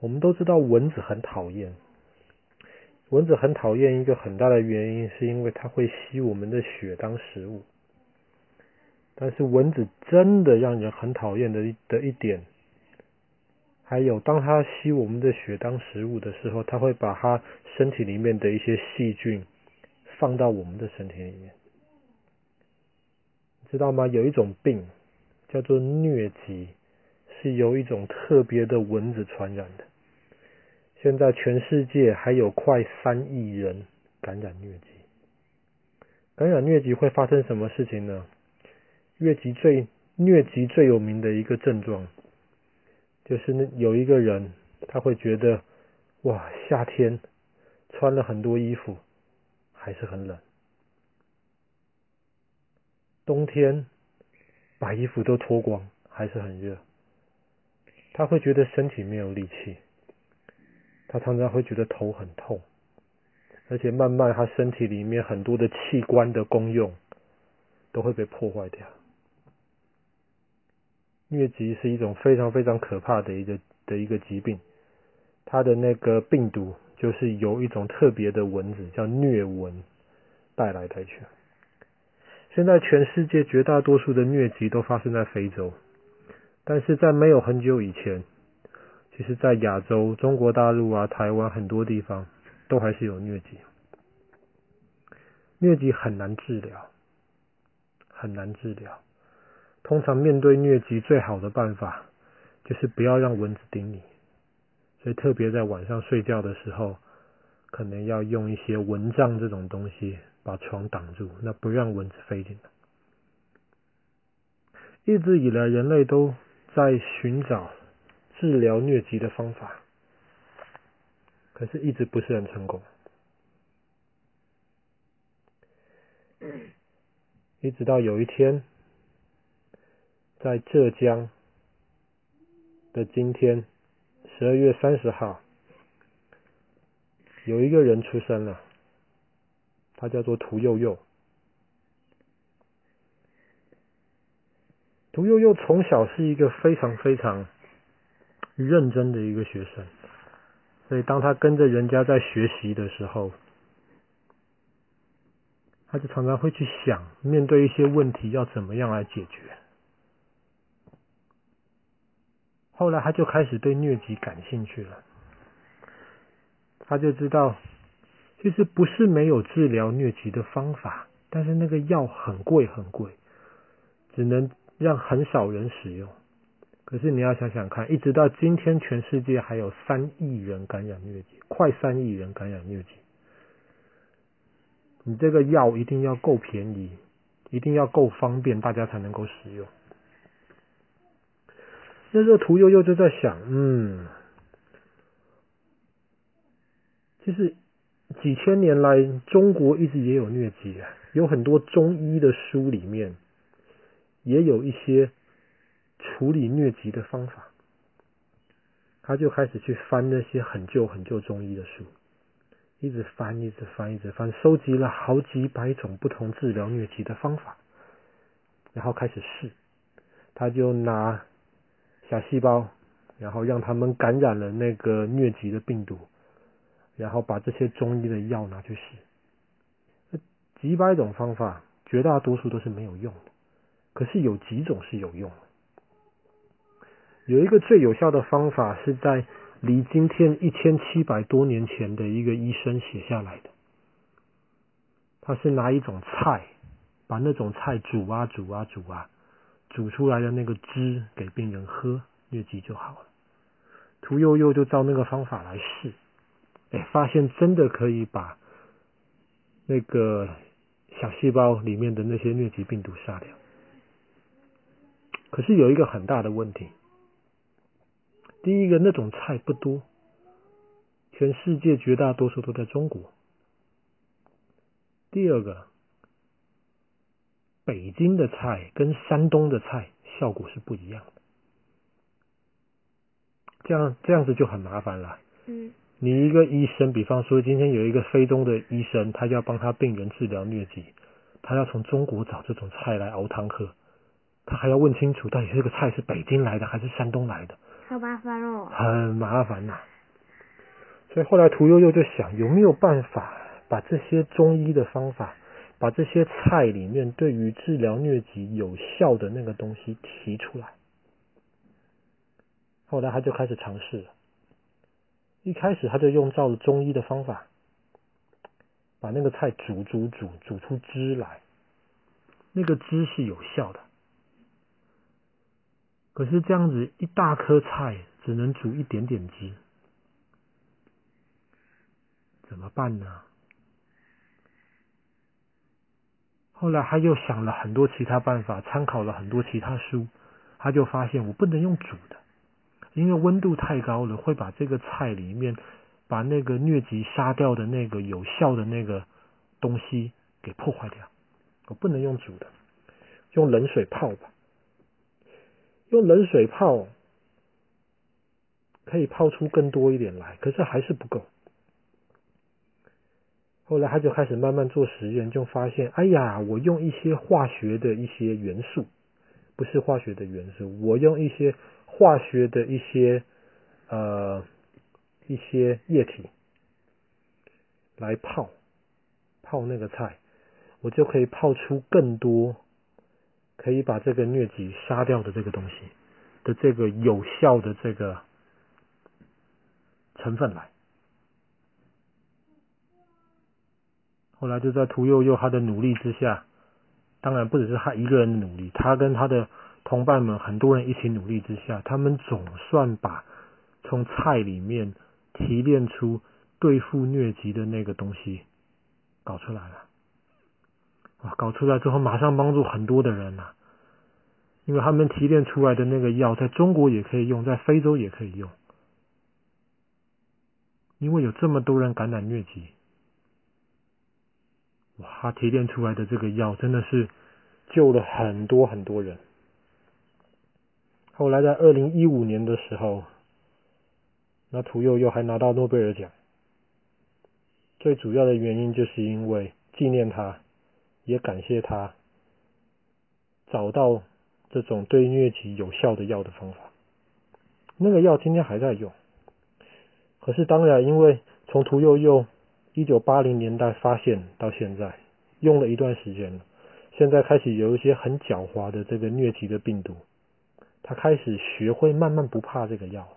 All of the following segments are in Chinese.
我们都知道蚊子很讨厌，蚊子很讨厌一个很大的原因，是因为它会吸我们的血当食物。但是蚊子真的让人很讨厌的的一点，还有当它吸我们的血当食物的时候，它会把它身体里面的一些细菌放到我们的身体里面，知道吗？有一种病叫做疟疾，是由一种特别的蚊子传染的。现在全世界还有快三亿人感染疟疾。感染疟疾会发生什么事情呢？疟疾最疟疾最有名的一个症状，就是那有一个人他会觉得，哇，夏天穿了很多衣服还是很冷，冬天把衣服都脱光还是很热，他会觉得身体没有力气，他常常会觉得头很痛，而且慢慢他身体里面很多的器官的功用都会被破坏掉。疟疾是一种非常非常可怕的一个的一个疾病，它的那个病毒就是由一种特别的蚊子叫疟蚊带来带去。现在全世界绝大多数的疟疾都发生在非洲，但是在没有很久以前，其实在亚洲、中国大陆啊、台湾很多地方都还是有疟疾。疟疾很难治疗，很难治疗。通常面对疟疾最好的办法就是不要让蚊子叮你，所以特别在晚上睡觉的时候，可能要用一些蚊帐这种东西把床挡住，那不让蚊子飞进来。一直以来，人类都在寻找治疗疟疾的方法，可是一直不是很成功。一直到有一天。在浙江的今天，十二月三十号，有一个人出生了，他叫做屠呦呦。屠呦呦从小是一个非常非常认真的一个学生，所以当他跟着人家在学习的时候，他就常常会去想，面对一些问题要怎么样来解决。后来他就开始对疟疾感兴趣了，他就知道，其实不是没有治疗疟疾的方法，但是那个药很贵很贵，只能让很少人使用。可是你要想想看，一直到今天，全世界还有三亿人感染疟疾，快三亿人感染疟疾。你这个药一定要够便宜，一定要够方便，大家才能够使用。那时候屠呦呦就在想，嗯，其实几千年来中国一直也有疟疾，有很多中医的书里面也有一些处理疟疾的方法。他就开始去翻那些很旧很旧中医的书，一直翻，一直翻，一直翻，收集了好几百种不同治疗疟疾的方法，然后开始试，他就拿。小细胞，然后让他们感染了那个疟疾的病毒，然后把这些中医的药拿去试，几百种方法，绝大多数都是没有用的。可是有几种是有用的，有一个最有效的方法是在离今天一千七百多年前的一个医生写下来的。他是拿一种菜，把那种菜煮啊煮啊煮啊。煮出来的那个汁给病人喝，疟疾就好了。屠呦呦就照那个方法来试，哎，发现真的可以把那个小细胞里面的那些疟疾病毒杀掉。可是有一个很大的问题，第一个那种菜不多，全世界绝大多数都在中国。第二个。北京的菜跟山东的菜效果是不一样的，这样这样子就很麻烦了。嗯，你一个医生，比方说今天有一个非洲的医生，他要帮他病人治疗疟疾，他要从中国找这种菜来熬汤喝，他还要问清楚到底这个菜是北京来的还是山东来的，好麻烦哦。很麻烦呐、啊。所以后来屠呦呦就想，有没有办法把这些中医的方法，把这些菜里面对于治疗疟疾有效的那个东西提出来？后来他就开始尝试了。一开始他就用照了中医的方法，把那个菜煮煮煮煮出汁来，那个汁是有效的。可是这样子一大颗菜只能煮一点点汁，怎么办呢？后来他又想了很多其他办法，参考了很多其他书，他就发现我不能用煮的。因为温度太高了，会把这个菜里面把那个疟疾杀掉的那个有效的那个东西给破坏掉。我不能用煮的，用冷水泡吧。用冷水泡可以泡出更多一点来，可是还是不够。后来他就开始慢慢做实验，就发现，哎呀，我用一些化学的一些元素，不是化学的元素，我用一些。化学的一些呃一些液体来泡泡那个菜，我就可以泡出更多可以把这个疟疾杀掉的这个东西的这个有效的这个成分来。后来就在屠呦呦他的努力之下，当然不只是他一个人的努力，他跟他的。同伴们，很多人一起努力之下，他们总算把从菜里面提炼出对付疟疾的那个东西搞出来了。哇，搞出来之后马上帮助很多的人呐，因为他们提炼出来的那个药在中国也可以用，在非洲也可以用，因为有这么多人感染疟疾，哇，他提炼出来的这个药真的是救了很多很多人。后来在二零一五年的时候，那屠呦呦还拿到诺贝尔奖。最主要的原因就是因为纪念他，也感谢他找到这种对疟疾有效的药的方法。那个药今天还在用，可是当然，因为从屠呦呦一九八零年代发现到现在，用了一段时间了，现在开始有一些很狡猾的这个疟疾的病毒。他开始学会慢慢不怕这个药，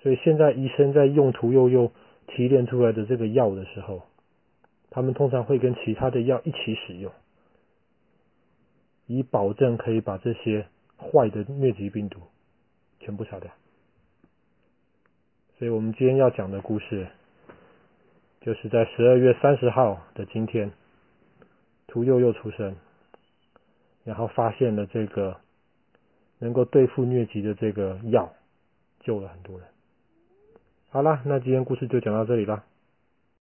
所以现在医生在用屠呦呦提炼出来的这个药的时候，他们通常会跟其他的药一起使用，以保证可以把这些坏的疟疾病毒全部杀掉。所以我们今天要讲的故事，就是在十二月三十号的今天，屠呦呦出生，然后发现了这个。能够对付疟疾的这个药，救了很多人。好了，那今天故事就讲到这里了。